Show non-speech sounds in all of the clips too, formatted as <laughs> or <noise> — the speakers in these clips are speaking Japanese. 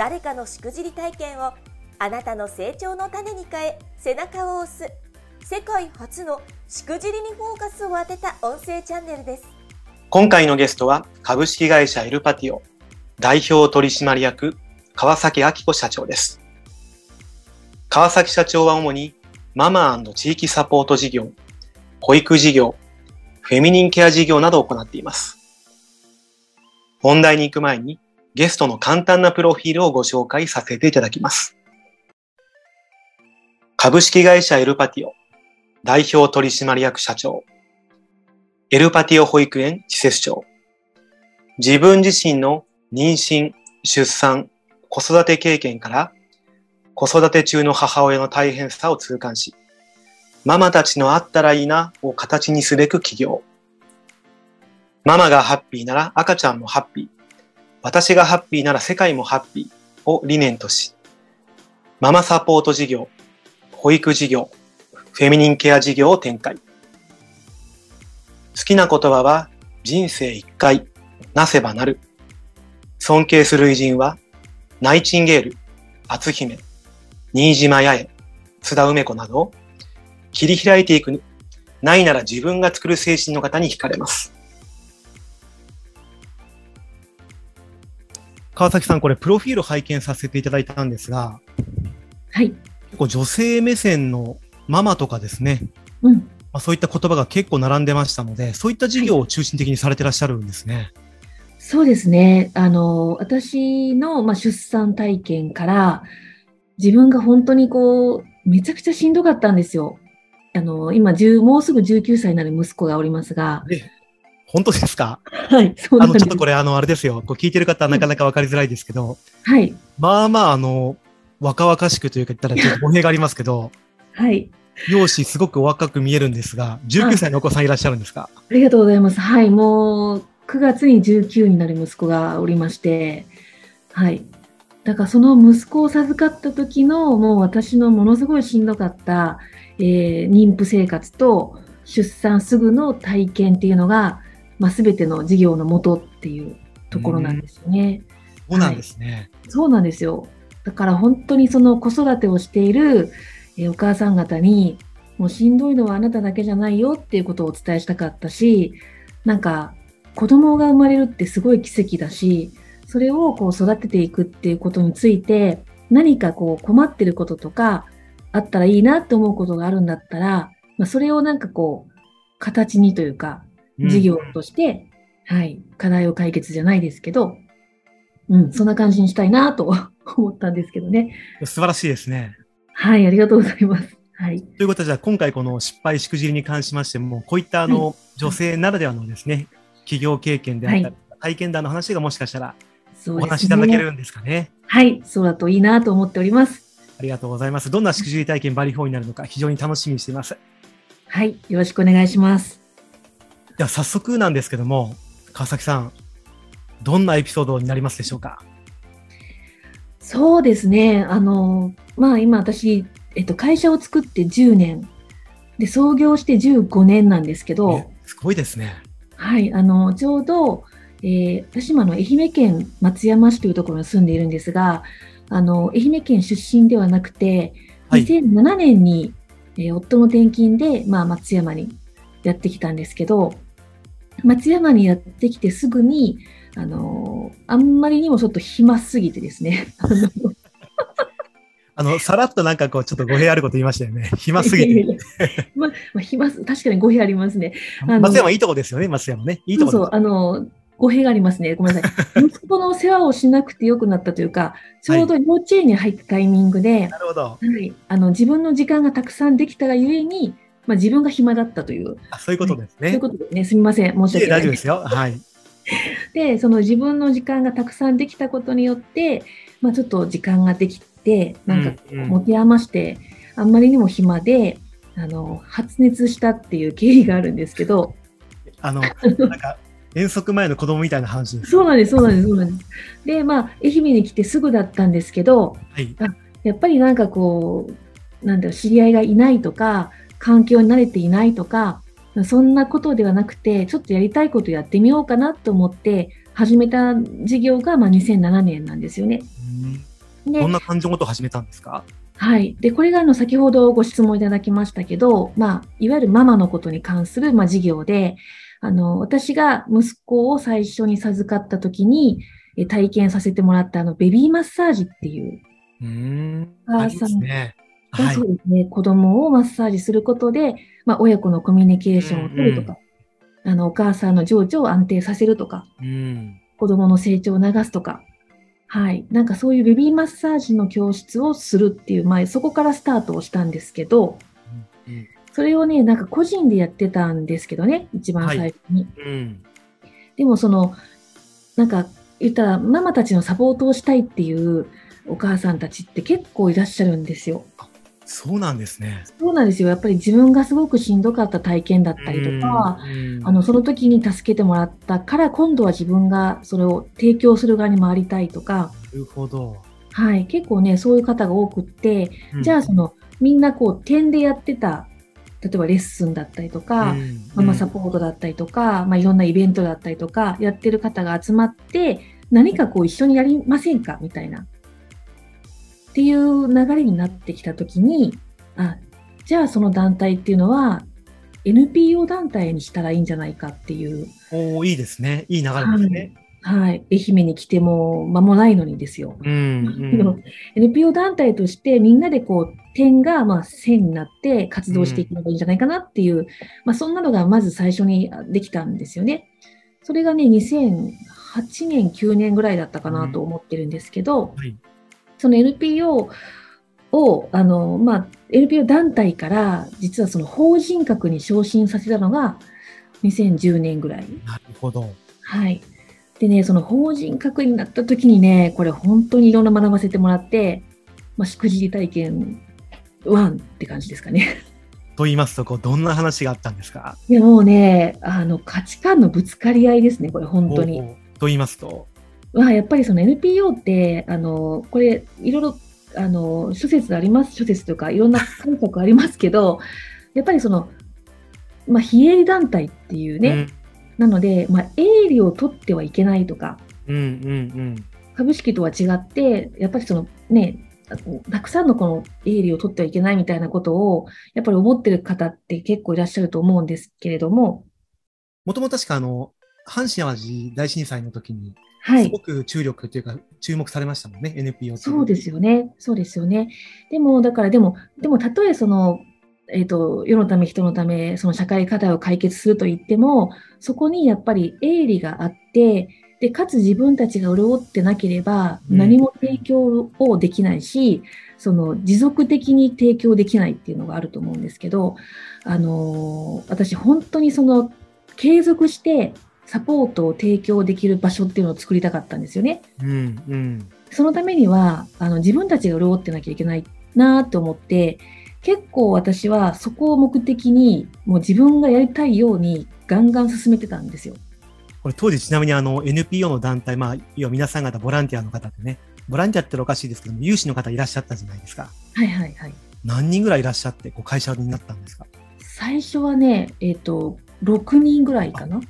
誰かのしくじり体験をあなたの成長の種に変え背中を押す。世界初のしくじりにフォーカスを当てた音声チャンネルです。今回のゲストは株式会社エルパティオ代表取締役川崎明子社長です。川崎社長は主にママ地域サポート事業保育事業フェミニンケア事業などを行っています。本題に行く前にゲストの簡単なプロフィールをご紹介させていただきます。株式会社エルパティオ代表取締役社長エルパティオ保育園施設長。自分自身の妊娠、出産、子育て経験から子育て中の母親の大変さを痛感しママたちのあったらいいなを形にすべく起業。ママがハッピーなら赤ちゃんもハッピー。私がハッピーなら世界もハッピーを理念とし、ママサポート事業、保育事業、フェミニンケア事業を展開。好きな言葉は人生一回、なせばなる。尊敬する偉人は、ナイチンゲール、篤姫、新島八重、津田梅子など、切り開いていく、ないなら自分が作る精神の方に惹かれます。川崎さん、これ、プロフィール拝見させていただいたんですが、はい。結構女性目線のママとかですね、うん。まあ、そういった言葉が結構並んでましたので、そういった事業を中心的にされてらっしゃるんですね。はい、そうですね。あの、私の、まあ、出産体験から、自分が本当にこう、めちゃくちゃしんどかったんですよ。あの、今、もうすぐ19歳になる息子がおりますが、本当ですか？はい、そう。あの、ちょっとこれ、あの、あれですよ。こう聞いてる方はなかなかわかりづらいですけど、はい。まあまあ、あの、若々しくというか言ったらちょっと語弊がありますけど、はい。容姿すごくお若く見えるんですが、19歳のお子さんいらっしゃるんですか？ありがとうございます。はい、もう、9月に19になる息子がおりまして、はい。だからその息子を授かった時の、もう私のものすごいしんどかった、えー、妊婦生活と出産すぐの体験っていうのが、まあ、全ての事業のもとっていうところなんですよね。そうなんですね、はい、そうなんですよ。だから本当にその子育てをしている、えお母さん方に、もうしんどいのはあなただけじゃないよっていうことをお伝えしたかったし、なんか子供が生まれるってすごい奇跡だし、それをこう育てていくっていうことについて、何かこう困ってることとか、あったらいいなって思うことがあるんだったら、まあ、それをなんかこう、形にというか、事業として、うん、はい、課題を解決じゃないですけど、うん、そんな感じにしたいなと <laughs> 思ったんですけどね。素晴らしいですね。はい、ありがとうございます。はい。ということで、じゃあ今回この失敗しくじりに関しましても、こういったあの、はい、女性ならではのですね、企業経験であったり、はい、体験談の話がもしかしたらお話しいただけるんですかね。はい、そうだといいなと思っております。ありがとうございます。どんなしくじり体験バリフォーになるのか非常に楽しみにしています。はい、よろしくお願いします。では早速なんですけども、川崎さん、どんなエピソードになりますでしょうか？そうですね。あの、まあ今私、えっと、会社を作って10年、で、創業して15年なんですけど、すごいですね。はい、あの、ちょうど、えー、私もあの愛媛県松山市というところに住んでいるんですが、あの、愛媛県出身ではなくて、2007年に、えー、夫の転勤で、まあ、松山にやってきたんですけど、松山にやってきてすぐに、あのあんまりにもちょっと暇すぎてですね。<laughs> あの、さらっとなんかこう、ちょっと語弊あること言いましたよね。<laughs> 暇すぎて。まあ、まあ、暇確かに語弊ありますね。松山いいとこですよね、松山ね。いいとこそうそう、あの、語弊がありますね。ごめんなさい。<laughs> 息子の世話をしなくてよくなったというか、ちょうど幼稚園に入ったタイミングで。あの、自分の時間がたくさんできたがゆえに、まあ、自分が暇だったという。あそういうことですね。そういうことですね。すみません。申し訳ない。大丈夫ですよ。はい。<laughs> で、その自分の時間がたくさんできたことによって、まあちょっと時間ができて、なんかうんうん持て余して、あんまりにも暇で、あの、発熱したっていう経緯があるんですけど、あの、なんか、<laughs> 遠足前の子供みたいな話です。そうなんです、そうなんです、そうなんです。で、まあ、愛媛に来てすぐだったんですけど、はい。やっぱりなんかこう、なんだろう、知り合いがいないとか、環境に慣れていないとか、そんなことではなくて、ちょっとやりたいことやってみようかなと思って、始めた事業が、まあ、2007年なんですよね。どんな感情のことを始めたんですか？はい。で、これがあの、先ほどご質問いただきましたけど、まあ、いわゆるママのことに関する、まあ、事業で、あの、私が息子を最初に授かった時に、え体験させてもらったあの、ベビーマッサージっていう、うん。ありますね。はいそう。ですね、子供をマッサージすることで、まあ、親子のコミュニケーションを取るとか、あの、お母さんの情緒を安定させるとか、うん。子供の成長を促すとか、はい。なんかそういうベビーマッサージの教室をするっていう、まあ、そこからスタートをしたんですけど、うんそれをね、なんか個人でやってたんですけどね、一番最初に。うん。でもその、なんか言ったら、ママたちのサポートをしたいっていうお母さんたちって結構いらっしゃるんですよ。そうなんですね。そうなんですよ。やっぱり自分がすごくしんどかった体験だったりとか、うんあの、その時に助けてもらったから、今度は自分がそれを提供する側に回りたいとか、なるほど。はい、結構ね、そういう方が多くって、うんじゃあその、みんなこう、点でやってた、例えばレッスンだったりとか、うんママサポートだったりとか、まあ、いろんなイベントだったりとか、やってる方が集まって、何かこう一緒にやりませんか？みたいな。っていう流れになってきたときに、あ、じゃあその団体っていうのは、NPO 団体にしたらいいんじゃないかっていう、おーいいですね。いい流れですね。はい、愛媛に来ても間もないのにですよ。うん。うん NPO 団体としてみんなでこう点がまあ線になって活動していくのがいいんじゃないかなっていう、まあそんなのがまず最初にできたんですよね。それがね、2008年、9年ぐらいだったかなと思ってるんですけど、はい。その NPO を、あの、まあ NPO 団体から実はその法人格に昇進させたのが2010年ぐらい。なるほど。はい。でね、その法人格になった時にね、これ本当にいろんな学ばせてもらって、まあ、しくじり体験1って感じですかね。<laughs> と言いますと、こう、どんな話があったんですか？いや、もうね、あの、価値観のぶつかり合いですね、これ本当に。と言いますと？まあ、やっぱりその NPO って、あの、これ、いろいろ、あの、諸説あります、諸説というか、いろんな解釈ありますけど、<laughs> やっぱりその、まあ、非営利団体っていうね、なので、まあ、営利を取ってはいけないとか、うん。うんうん株式とは違って、やっぱりそのね、たくさんのこの営利を取ってはいけないみたいなことを、やっぱり思ってる方って結構いらっしゃると思うんですけれども、もともと確かあの、阪神淡路大震災の時に、はいすご。く注力というか、注目されましたもんね、NPO そうですよね。そうですよね。でも、だからでも、でも、たとえその、えっ、と、世のため、人のため、その社会課題を解決すると言っても、そこにやっぱり営利があって、で、かつ自分たちが潤ってなければ、うん何も提供をできないし、その、持続的に提供できないっていうのがあると思うんですけど、あのー私、本当にその、継続してサポートを提供できる場所っていうのを作りたかったんですよね。うんうん。そのためには、あの、自分たちが潤ってなきゃいけないなと思って、結構私はそこを目的に、もう自分がやりたいようにガンガン進めてたんですよ。これ当時ちなみにあの NPO の団体、まあ、要は皆さん方ボランティアの方でね、ボランティアっておかしいですけども、有志の方いらっしゃったじゃないですか。はいはいはい。何人ぐらいいらっしゃって、こう会社になったんですか？最初はね、えっ、と、6人ぐらいかな。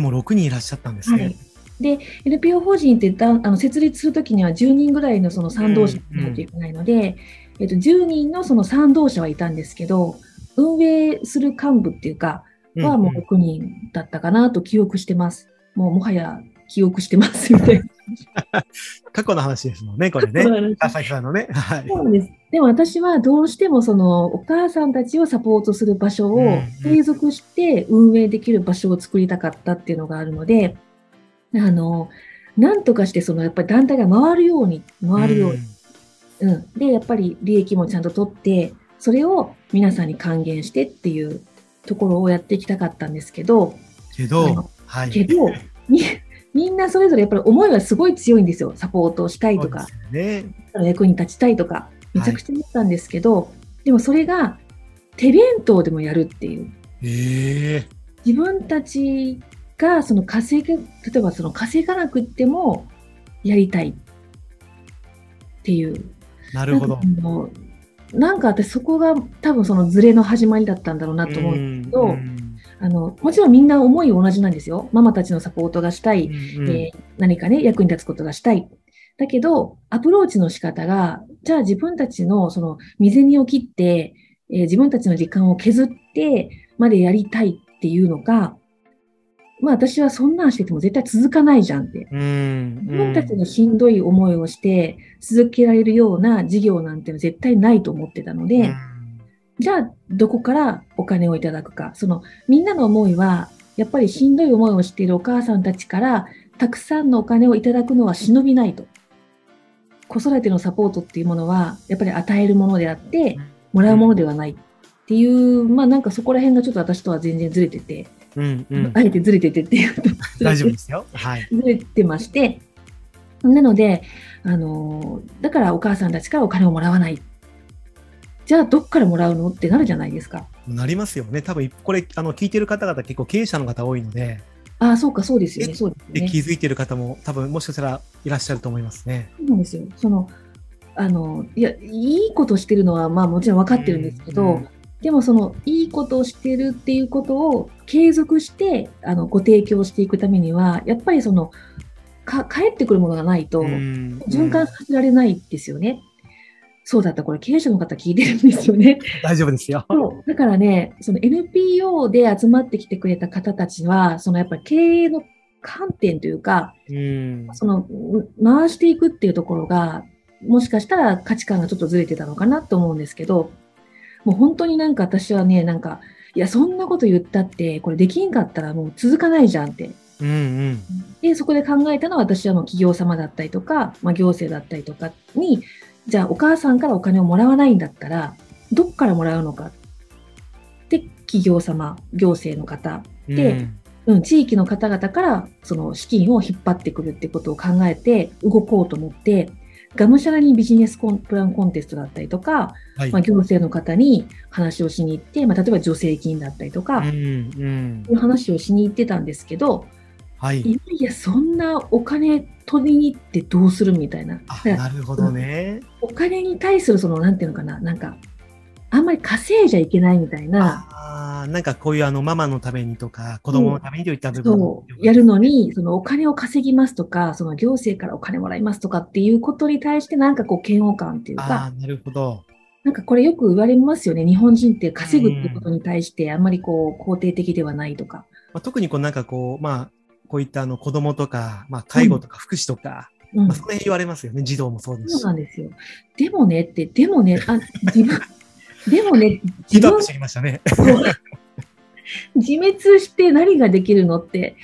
でも6人いらっしゃったんですね。はい。で、NPO 法人ってだんあの設立するときには10人ぐらいのその賛同者がいないといけないので、えっと、10人のその賛同者はいたんですけど、運営する幹部っていうか、うんはもう6人だったかなと記憶してます。もうもはや記憶してますみたい <laughs> 過去の話ですもんね、これね。な。朝日さんのね。はい。そうなんです。でも私はどうしてもそのお母さんたちをサポートする場所をうんうん継続して運営できる場所を作りたかったっていうのがあるので、あの、なんとかしてそのやっぱり団体が回るように、回るように。うん。で、やっぱり利益もちゃんと取って、それを皆さんに還元してっていうところをやっていきたかったんですけど、けどはい。けど、に <laughs> みんなそれぞれやっぱり思いはすごい強いんですよ。サポートをしたいとか、ね。役に立ちたいとか、めちゃくちゃ思ったんですけど、でもそれが手弁当でもやるっていう。ええ自分たちがその稼ぐ、例えばその稼がなくってもやりたいっていう。なるほど。なんか私そこが多分そのズレの始まりだったんだろうなと思うんですけど、んあのもちろんみんな思い同じなんですよ。ママたちのサポートがしたい、うんえー何かね、役に立つことがしたい。だけど、アプローチの仕方が、じゃあ自分たちのその未然を切って、えー自分たちの時間を削ってまでやりたいっていうのが、まあ私はそんなんしてても絶対続かないじゃんって。うん。自分たちのしんどい思いをして続けられるような事業なんて絶対ないと思ってたので、うんじゃあ、どこからお金をいただくか。その、みんなの思いは、やっぱりしんどい思いをしているお母さんたちから、たくさんのお金をいただくのは忍びないと。子育てのサポートっていうものは、やっぱり与えるものであって、もらうものではないっていう、まあなんかそこら辺がちょっと私とは全然ずれてて、うんうんあえてずれててっていうと、大丈夫ですよ。はい。ずれてまして、なので、あの、だからお母さんたちからお金をもらわない。じゃあ、どっからもらうの？ってなるじゃないですか。なりますよね。多分これ、あの、聞いてる方々結構経営者の方多いので、ああ、そうか、そうですよね。えそうですでね。気づいてる方も多分もしかしたらいらっしゃると思いますね。そうなんですよ。その、あの、いや、いいことしてるのは、まあもちろん分かってるんですけど、うんでもその、いいことをしてるっていうことを継続して、あの、ご提供していくためには、やっぱりその、か、帰ってくるものがないと、うん循環させられないですよね。そうだった、これ経営者の方聞いてるんですよね。<laughs> 大丈夫ですよ。だからね、その NPO で集まってきてくれた方たちは、そのやっぱり経営の観点というか、うん。そのん回していくっていうところが、もしかしたら価値観がちょっとずれてたのかなと思うんですけど、もう本当になんか私はね、なんか、いや、そんなこと言ったって、これできんかったらもう続かないじゃんって。うんうん。で、そこで考えたのは私はもう企業様だったりとか、まあ、行政だったりとかに、じゃあお母さんからお金をもらわないんだったら、どっからもらうのか？で、企業様、行政の方、でうん、地域の方々からその資金を引っ張ってくるってことを考えて動こうと思って、がむしゃらにビジネスコンプランコンテストだったりとか、はい。まあ、行政の方に話をしに行って、まあ、例えば助成金だったりとか、うんそううん。いう話をしに行ってたんですけど、はい。いやいや、そんなお金取りに行ってどうするみたいな。なるほどね。お金に対するその、なんていうのかな、なんか、あんまり稼いじゃいけないみたいな、ああ、なんかこういうあのママのためにとか子供のためにといった部分そう、やるのに、そのお金を稼ぎますとか、その行政からお金もらいますとかっていうことに対してなんかこう嫌悪感っていうあか、あ、なるほど。なんかこれよく言われますよね。日本人って稼ぐってことに対してあんまりこう肯定的ではないとか。まあ、特にこうなんかこう、まあ、こういったあの子供とか、まあ、介護とか福祉とか、うんまあ、その辺言われますよね。児童もそうですしそうな。んですよ。でもねって、でもね、あ、自分、<laughs> でもね、自分ヒートアップしてきましたね。<laughs> 自滅して何ができるのって、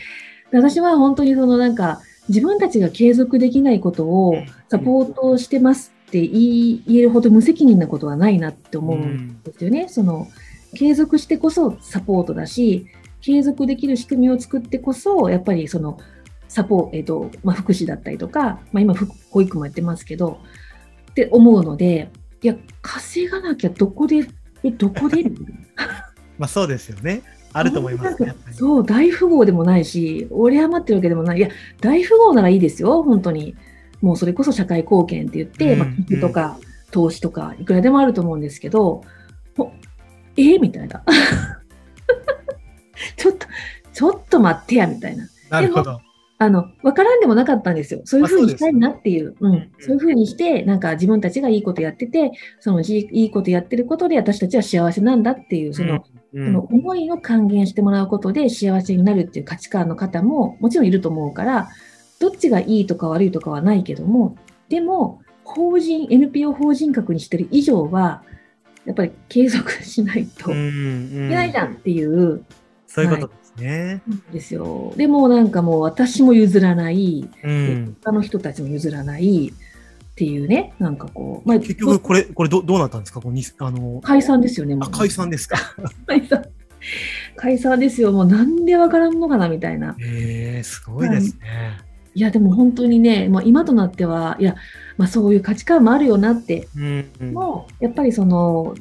私は本当にそのなんか、自分たちが継続できないことをサポートしてますって言えるほど無責任なことはないなって思うんですよね。その、継続してこそサポートだし、継続できる仕組みを作ってこそ、やっぱりその、サポえっ、と、まあ、福祉だったりとか、まあ、今、ふ保育もやってますけど、って思うので、いや、稼がなきゃどこで、え、どこで？<laughs> まあそうですよね。あると思います、ね。そう、大富豪でもないし、折り余ってるわけでもない。いや、大富豪ならいいですよ、本当に。もうそれこそ社会貢献って言って、うんまあ、寄付とか投資とか、いくらでもあると思うんですけど、ほえみたいな。ちょっと、ちょっと待ってや、みたいな。なるほど。あの、わからんでもなかったんですよ。そういうふうにしたいなっていう。うんうん。そういうふうにして、なんか自分たちがいいことやってて、そのじいいことやってることで私たちは幸せなんだっていう、その、うん、その思いを還元してもらうことで幸せになるっていう価値観の方ももちろんいると思うから、どっちがいいとか悪いとかはないけども、でも、法人、NPO 法人格にしてる以上は、やっぱり継続しないというんうんけないじゃんっていう、そういうことですね。んですよ。でもなんかもう私も譲らない、うん。他の人たちも譲らないっていうね、なんかこう、まあ、結局、これ、これど、どうなったんですか？こうにあの、解散ですよね、もあ、う解散ですか。<laughs> 解散。解散ですよ。もうなんでわからんのかなみたいな。へえー、すごいですね。いや、でも本当にね、まあ、今となっては、いや、まあ、そういう価値観もあるよなって、うんうんもう、やっぱりその、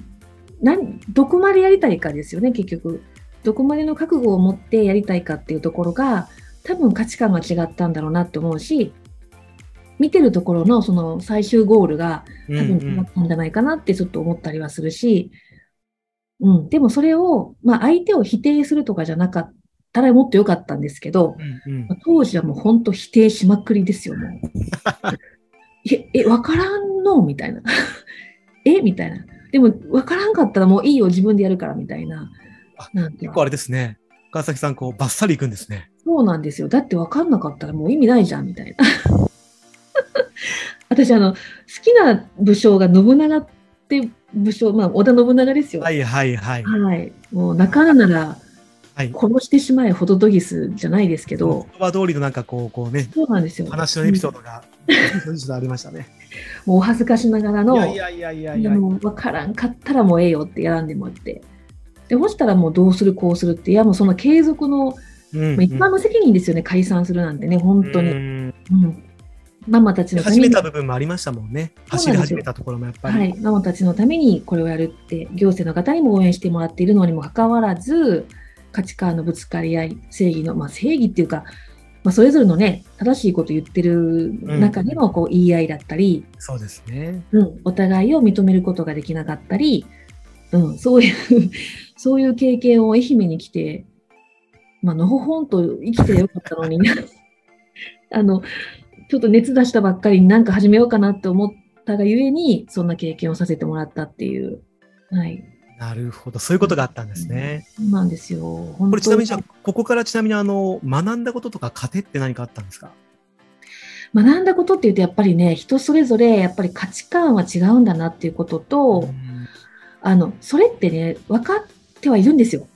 何、どこまでやりたいかですよね、結局。どこまでの覚悟を持ってやりたいかっていうところが、多分価値観が違ったんだろうなって思うし、見てるところのその最終ゴールがうん多分違ったんじゃないかなってちょっと思ったりはするし、うん、でもそれを、まあ相手を否定するとかじゃなかったらもっと良かったんですけど、うんうんまあ当時はもう本当否定しまくりですよ、もう。<laughs> え、え、わからんの？みたいな。<laughs> え？みたいな。でも、わからんかったらもういいよ、自分でやるから、みたいな結構あれですね。川崎さん、こう、バッサリいくんですね。そうなんですよ。だってわかんなかったらもう意味ないじゃん、みたいな。<laughs> 私、あの、好きな武将が信長って武将、まあ、織田信長ですよ。はいはいはい。はい。もう、泣かぬならはい。殺してしまえ、ホトトギスじゃないですけど、言葉通りのなんかこう、こうね、そうなんですよ。話のエピソードが、ちょっとありましたね。<laughs> もうお恥ずかしながらの、いやいやいやいやいや。でも分からんかったらもうええよって選んでもらって。で、そしたらもうどうするこうするって、いやもうその継続の、うんまあ一般の責任ですよね、解散するなんてね、本当に。ううん。んママたちのために、始めた部分もありましたもんね。走り始めたところもやっぱり。はい、ママたちのためにこれをやるって、行政の方にも応援してもらっているのにもかかわらず、価値観のぶつかり合い、正義の、まあ正義っていうか、まあそれぞれのね、正しいこと言ってる中でのこう言い合いだったり、そうですね。うん、お互いを認めることができなかったり、うん、そういう、そういう経験を愛媛に来て、まあのほほんと生きてよかったのに、<laughs> あの、ちょっと熱出したばっかりになんか始めようかなって思ったがゆえに、そんな経験をさせてもらったっていう。はい。なるほど。そういうことがあったんですね。そうなんですよ。本これちなみにじゃここからちなみにあの、学んだこととか糧って何かあったんですか？学んだことっていうと、やっぱりね、人それぞれ、やっぱり価値観は違うんだなっていうことと、うんあの、それってね、分かってはいるんですよ。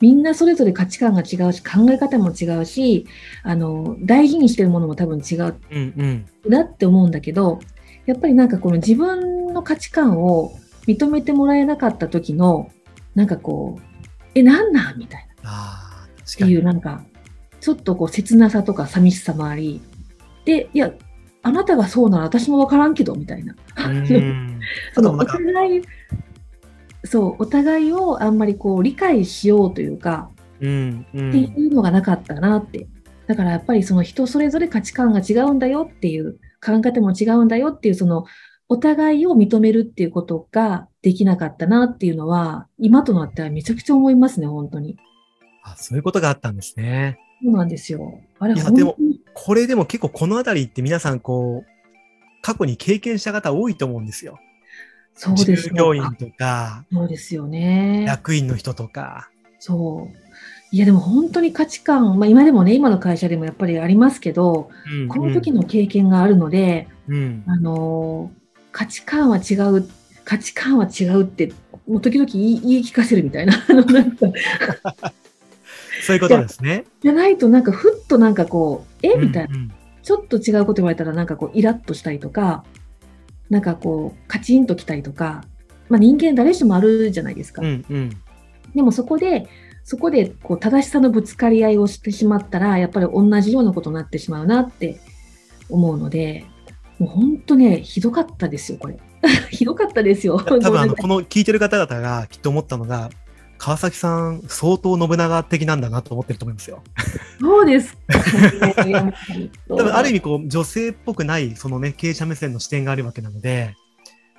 みんなそれぞれ価値観が違うし、考え方も違うし、あの、大事にしてるものも多分違う。なって思うんだけど、やっぱりなんかこの自分の価値観を認めてもらえなかった時の、なんかこう、え、なんなんみたいな。っていう。なんか、ちょっとこう切なさとか寂しさもあり、で、いや、あなたがそうなら私もわからんけど、みたいな。うん。<laughs> そのお互い、そう、お互いをあんまりこう理解しようというか、うんうってん。いうのがなかったなって。だからやっぱりその人それぞれ価値観が違うんだよっていう、考え方も違うんだよっていう、そのお互いを認めるっていうことができなかったなっていうのは、今となってはめちゃくちゃ思いますね、本当に。あそういうことがあったんですね。そうなんですよ。あれ、いやでもこれでも結構このあたりって皆さんこう、過去に経験した方多いと思うんですよ。そうです従業員とか、そうですよね。役員の人とか。そう。いや、でも本当に価値観、まあ今でもね、今の会社でもやっぱりありますけど、うんこの時の経験があるので、うん。あのー価値観は違う、価値観は違うって、もう時々言い言い聞かせるみたいな、<laughs> そういうことですね。じゃないとなんかふっとなんかこう、え？みたいな、うんうんちょっと違うこと言われたらなんかこう、イラッとしたりとか、なんかこう、カチンときたりとか、まあ人間誰しもあるじゃないですか。うんうん。でもそこで、そこでこう正しさのぶつかり合いをしてしまったら、やっぱり同じようなことになってしまうなって思うので、もう本当ね、ひどかったですよ、これ。<laughs> ひどかったですよ。多分あの、<laughs> この聞いてる方々がきっと思ったのが、川崎さん相当信長的なんだなと思ってると思いますよ。そうです。多分ある意味こう女性っぽくないそのね経営者目線の視点があるわけなので、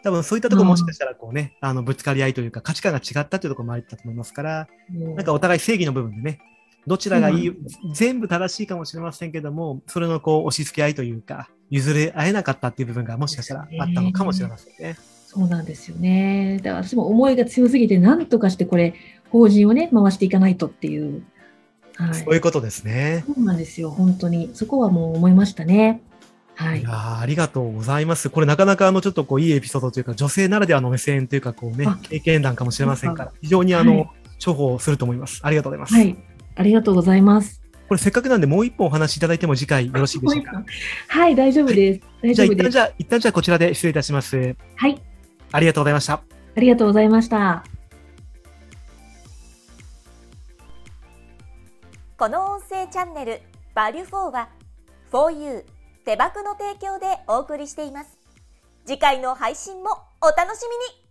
多分そういったところもしかしたらこうね、あのぶつかり合いというか価値観が違ったというところもあったと思いますから、もうなんかお互い正義の部分でね、どちらがいい、そうなん全部正しいかもしれませんけども、それのこう押し付け合いというか、譲れ合えなかったっていう部分がもしかしたらあったのかもしれませんね。そうなんですよね。だから私も思いが強すぎて、なんとかしてこれ、法人をね、回していかないとっていう。はい。そういうことですね。そうなんですよ、本当に。そこはもう思いましたね。はいいや。ーありがとうございます。これなかなかあのちょっとこういいエピソードというか、女性ならではの目線というか、こうねあ、経験談かもしれませんから、非常にあの、はい重宝すると思います。ありがとうございます。はい。ありがとうございます。これせっかくなんでもう一本お話しいただいても次回よろしいでしょうか？はい、大丈夫です。大じゃあ丈夫です。一旦じゃあ、一旦じゃあこちらで失礼いたします。はい。ありがとうございました。ありがとうございました。この音声チャンネル「バリュフォーは 4U 手箱の提供でお送りしています次回の配信もお楽しみに